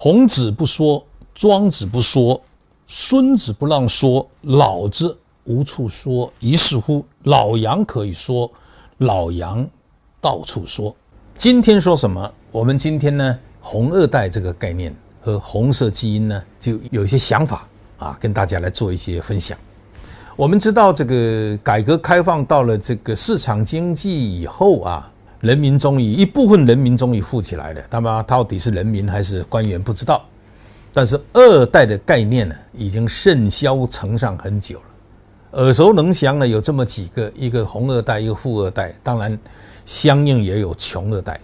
孔子不说，庄子不说，孙子不让说，老子无处说。于是乎，老杨可以说，老杨到处说。今天说什么？我们今天呢，红二代这个概念和红色基因呢，就有一些想法啊，跟大家来做一些分享。我们知道，这个改革开放到了这个市场经济以后啊。人民终于一部分人民终于富起来了，他妈到底是人民还是官员不知道，但是二代的概念呢，已经甚嚣尘上很久了，耳熟能详的有这么几个，一个红二代，一个富二代，当然相应也有穷二代。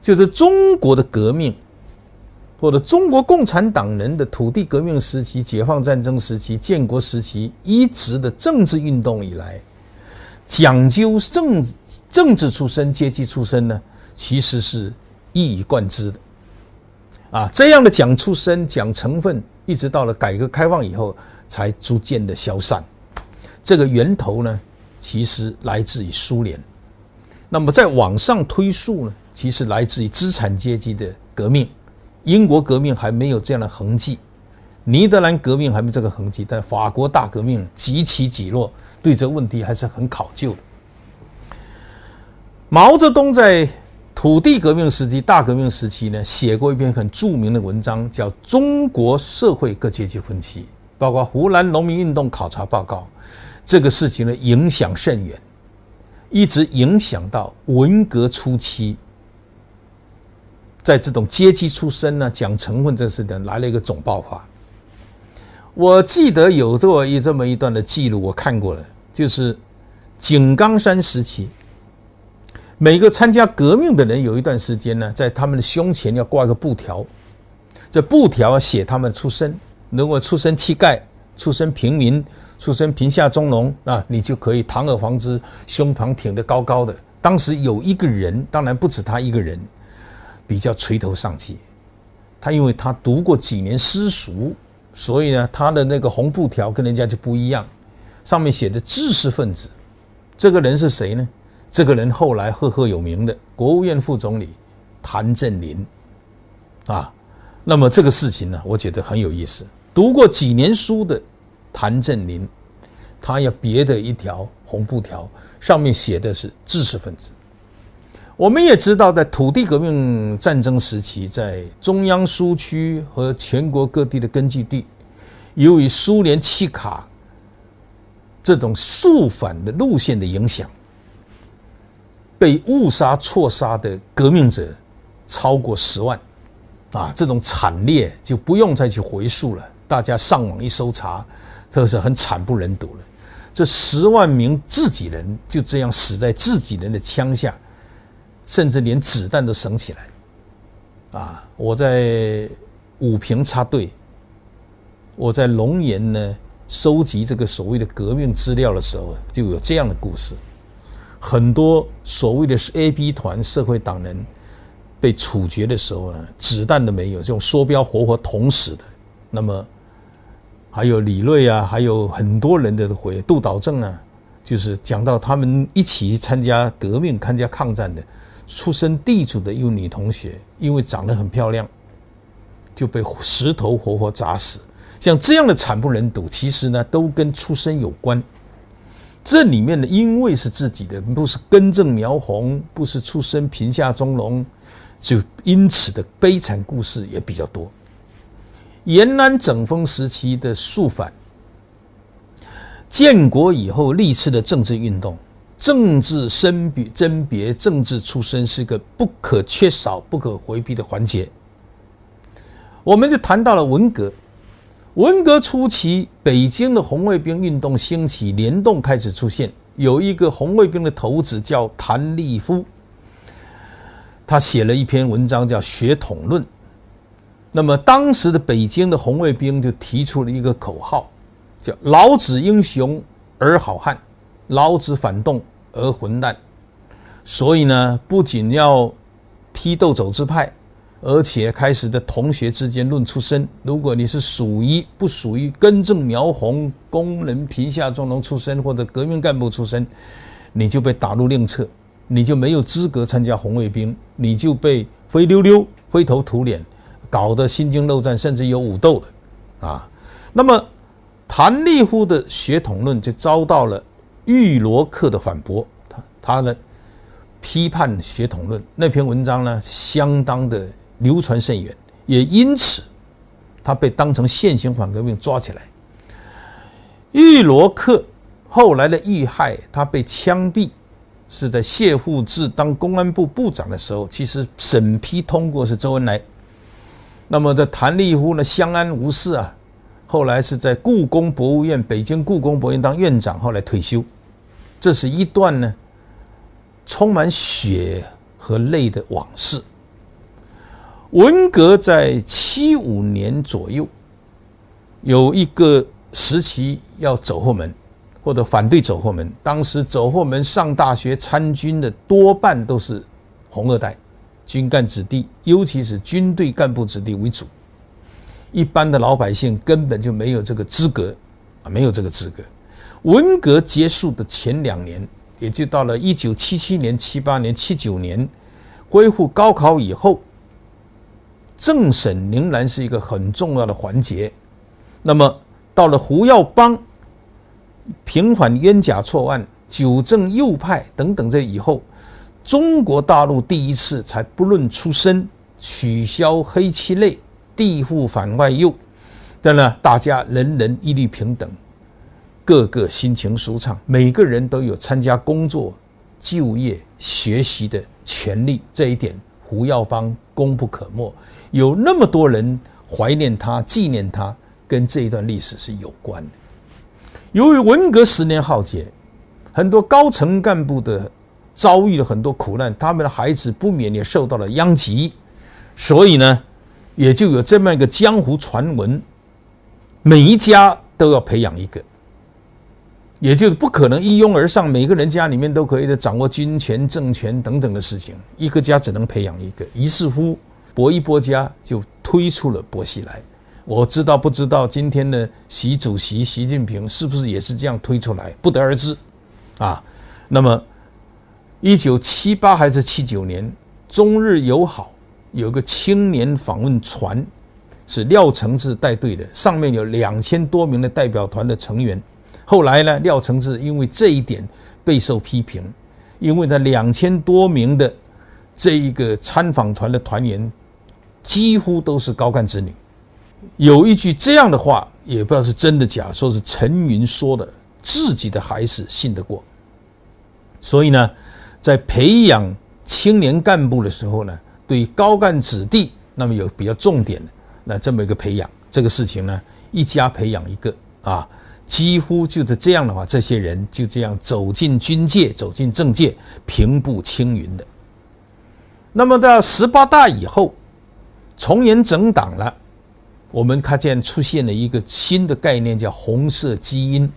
就是中国的革命，或者中国共产党人的土地革命时期、解放战争时期、建国时期一直的政治运动以来，讲究政。政治出身、阶级出身呢，其实是一以贯之的，啊，这样的讲出身、讲成分，一直到了改革开放以后，才逐渐的消散。这个源头呢，其实来自于苏联。那么再往上推溯呢，其实来自于资产阶级的革命。英国革命还没有这样的痕迹，尼德兰革命还没这个痕迹，但法国大革命几起几落，对这问题还是很考究的。毛泽东在土地革命时期、大革命时期呢，写过一篇很著名的文章，叫《中国社会各阶级分歧》，包括湖南农民运动考察报告。这个事情呢，影响甚远，一直影响到文革初期，在这种阶级出身呢，讲成分这事的来了一个总爆发。我记得有这么一这么一段的记录，我看过了，就是井冈山时期。每个参加革命的人有一段时间呢，在他们的胸前要挂一个布条，这布条写他们出身，如果出身乞丐、出身平民、出身贫下中农啊，你就可以堂而皇之，胸膛挺得高高的。当时有一个人，当然不止他一个人，比较垂头丧气。他因为他读过几年私塾，所以呢，他的那个红布条跟人家就不一样，上面写的知识分子。这个人是谁呢？这个人后来赫赫有名的国务院副总理谭震林，啊，那么这个事情呢，我觉得很有意思。读过几年书的谭震林，他要别的一条红布条，上面写的是知识分子。我们也知道，在土地革命战争时期，在中央苏区和全国各地的根据地，由于苏联契卡这种肃反的路线的影响。被误杀、错杀的革命者超过十万，啊，这种惨烈就不用再去回溯了。大家上网一搜查，都是很惨不忍睹了。这十万名自己人就这样死在自己人的枪下，甚至连子弹都省起来。啊，我在武平插队，我在龙岩呢收集这个所谓的革命资料的时候，就有这样的故事。很多所谓的是 A、B 团社会党人被处决的时候呢，子弹都没有，就用梭镖活活捅死的。那么还有李锐啊，还有很多人的回杜导正啊，就是讲到他们一起参加革命、参加抗战的，出身地主的一位女同学，因为长得很漂亮，就被石头活活砸死。像这样的惨不忍睹，其实呢，都跟出身有关。这里面呢，因为是自己的，不是根正苗红，不是出身贫下中农，就因此的悲惨故事也比较多。延安整风时期的肃反，建国以后历次的政治运动，政治身别甄别，政治出身是个不可缺少、不可回避的环节。我们就谈到了文革。文革初期，北京的红卫兵运动兴起，联动开始出现。有一个红卫兵的头子叫谭立夫，他写了一篇文章叫《学统论》。那么当时的北京的红卫兵就提出了一个口号，叫“老子英雄而好汉，老子反动而混蛋”。所以呢，不仅要批斗走资派。而且开始的同学之间论出身，如果你是属于不属于根正苗红工人贫下中农出身或者革命干部出身，你就被打入另册，你就没有资格参加红卫兵，你就被灰溜溜、灰头土脸搞得心惊肉战，甚至有武斗的啊。那么谭立夫的血统论就遭到了玉罗克的反驳，他他的批判血统论那篇文章呢，相当的流传甚远，也因此他被当成现行反革命抓起来。玉罗克后来的遇害，他被枪毙。是在谢富治当公安部部长的时候，其实审批通过是周恩来。那么这谭立夫呢，相安无事啊。后来是在故宫博物院，北京故宫博物院当院长，后来退休。这是一段呢，充满血和泪的往事。文革在七五年左右，有一个时期要走后门。或者反对走后门，当时走后门上大学参军的多半都是红二代、军干子弟，尤其是军队干部子弟为主。一般的老百姓根本就没有这个资格啊，没有这个资格。文革结束的前两年，也就到了一九七七年、七八年、七九年，恢复高考以后，政审仍然是一个很重要的环节。那么到了胡耀邦。平反冤假错案、纠正右派等等，这以后，中国大陆第一次才不论出身，取消黑七类、地户反外右，当然大家人人一律平等，个个心情舒畅，每个人都有参加工作、就业、学习的权利。这一点，胡耀邦功不可没。有那么多人怀念他、纪念他，跟这一段历史是有关的。由于文革十年浩劫，很多高层干部的遭遇了很多苦难，他们的孩子不免也受到了殃及，所以呢，也就有这么一个江湖传闻：每一家都要培养一个，也就是不可能一拥而上，每个人家里面都可以的掌握军权、政权等等的事情，一个家只能培养一个。于是乎，薄一波家就推出了薄熙来。我知道不知道今天的习主席习近平是不是也是这样推出来，不得而知，啊，那么一九七八还是七九年，中日友好有个青年访问团，是廖承志带队的，上面有两千多名的代表团的成员。后来呢，廖承志因为这一点备受批评，因为他两千多名的这一个参访团的团员几乎都是高干子女。有一句这样的话，也不知道是真的假，说是陈云说的，自己的孩子信得过。所以呢，在培养青年干部的时候呢，对高干子弟，那么有比较重点的，那这么一个培养，这个事情呢，一家培养一个啊，几乎就是这样的话，这些人就这样走进军界，走进政界，平步青云的。那么到十八大以后，从严整党了。我们看见出现了一个新的概念，叫红色基因。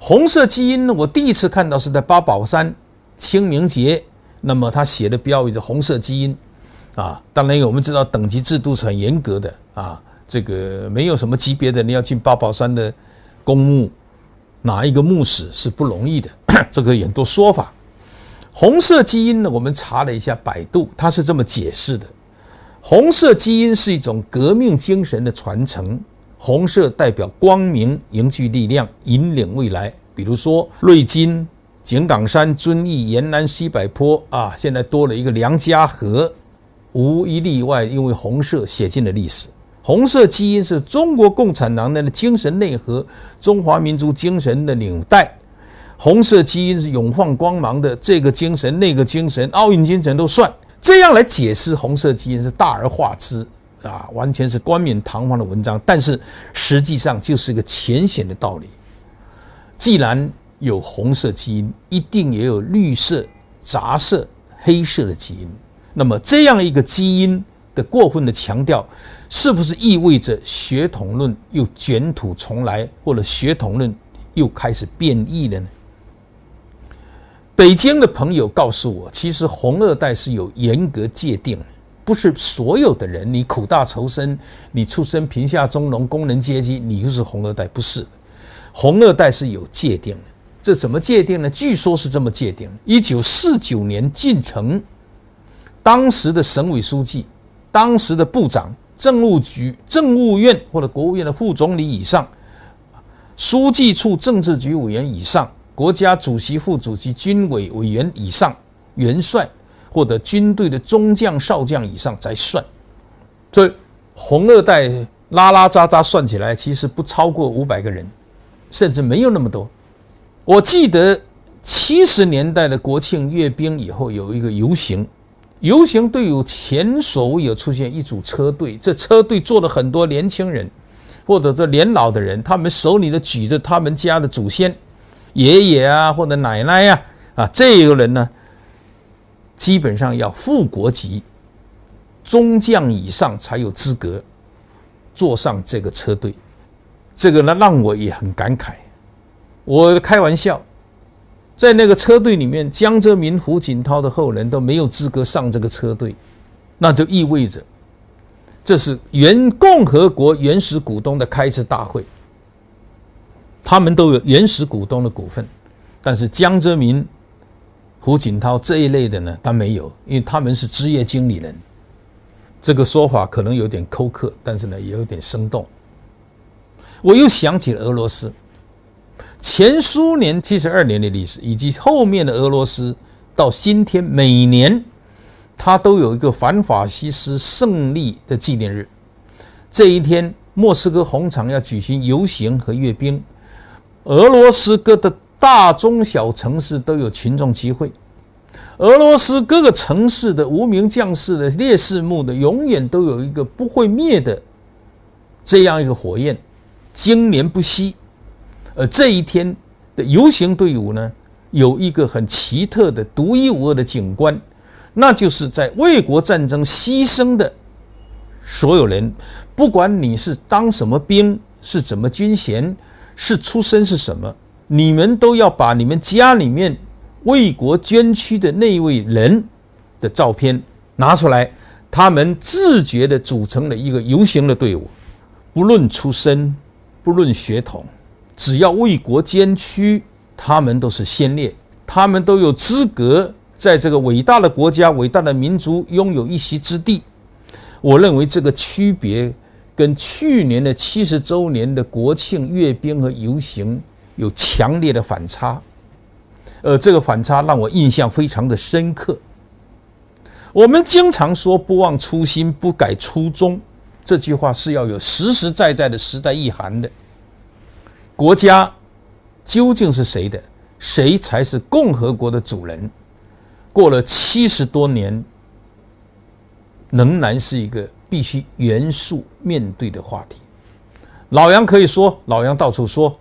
红色基因呢，我第一次看到是在八宝山清明节，那么他写的标语是“红色基因”，啊，当然我们知道等级制度是很严格的啊，这个没有什么级别的，你要进八宝山的公墓，拿一个墓室是不容易的，这个很多说法。红色基因呢，我们查了一下百度，它是这么解释的。红色基因是一种革命精神的传承，红色代表光明，凝聚力量，引领未来。比如说，瑞金、井冈山、遵义、延安、西柏坡啊，现在多了一个梁家河，无一例外，因为红色写进了历史。红色基因是中国共产党人的精神内核，中华民族精神的纽带。红色基因是永放光芒的这个精神，那个精神，奥运精神都算。这样来解释红色基因是大而化之啊，完全是冠冕堂皇的文章，但是实际上就是一个浅显的道理。既然有红色基因，一定也有绿色、杂色、黑色的基因。那么这样一个基因的过分的强调，是不是意味着血统论又卷土重来，或者血统论又开始变异了呢？北京的朋友告诉我，其实红二代是有严格界定，不是所有的人，你苦大仇深，你出身贫下中农工人阶级，你就是红二代，不是。红二代是有界定的，这怎么界定呢？据说是这么界定：一九四九年进城，当时的省委书记当时的部长、政务局、政务院或者国务院的副总理以上，书记处政治局委员以上，国家主席、副主席、军委委员以上，元帅或者军队的中将、少将以上才算。所以红二代拉拉杂杂算起来，其实不超过五百个人，甚至没有那么多。我记得七十年代的国庆阅兵以后，有一个游行。游行队伍前所未有出现一组车队，这车队坐了很多年轻人，或者这年老的人，他们手里的举着他们家的祖先、爷爷啊或者奶奶呀，啊，这个人呢，基本上要副国级、中将以上才有资格坐上这个车队，这个呢让我也很感慨。我开玩笑。在那个车队里面，江泽民、胡锦涛的后人都没有资格上这个车队，那就意味着这是原共和国原始股东的开次大会，他们都有原始股东的股份，但是江泽民、胡锦涛这一类的呢，他没有，因为他们是职业经理人。这个说法可能有点苛刻，但是呢，也有点生动。我又想起了俄罗斯。前苏联七十二年的历史，以及后面的俄罗斯，到今天每年，它都有一个反法西斯胜利的纪念日。这一天，莫斯科红场要举行游行和阅兵，俄罗斯各的大中小城市都有群众集会。俄罗斯各个城市的无名将士的烈士墓的，永远都有一个不会灭的这样一个火焰，经年不息。而这一天的游行队伍呢，有一个很奇特的、独一无二的景观，那就是在卫国战争牺牲的所有人，不管你是当什么兵，是怎么军衔，是出身是什么，你们都要把你们家里面为国捐躯的那位人的照片拿出来，他们自觉地组成了一个游行的队伍，不论出身，不论血统。只要为国捐躯，他们都是先烈，他们都有资格在这个伟大的国家、伟大的民族拥有一席之地。我认为这个区别跟去年的七十周年的国庆阅兵和游行有强烈的反差，而这个反差让我印象非常的深刻。我们经常说“不忘初心，不改初衷”，这句话是要有实实在在的时代意涵的。国家究竟是谁的？谁才是共和国的主人？过了七十多年，仍然是一个必须严肃面对的话题。老杨可以说，老杨到处说，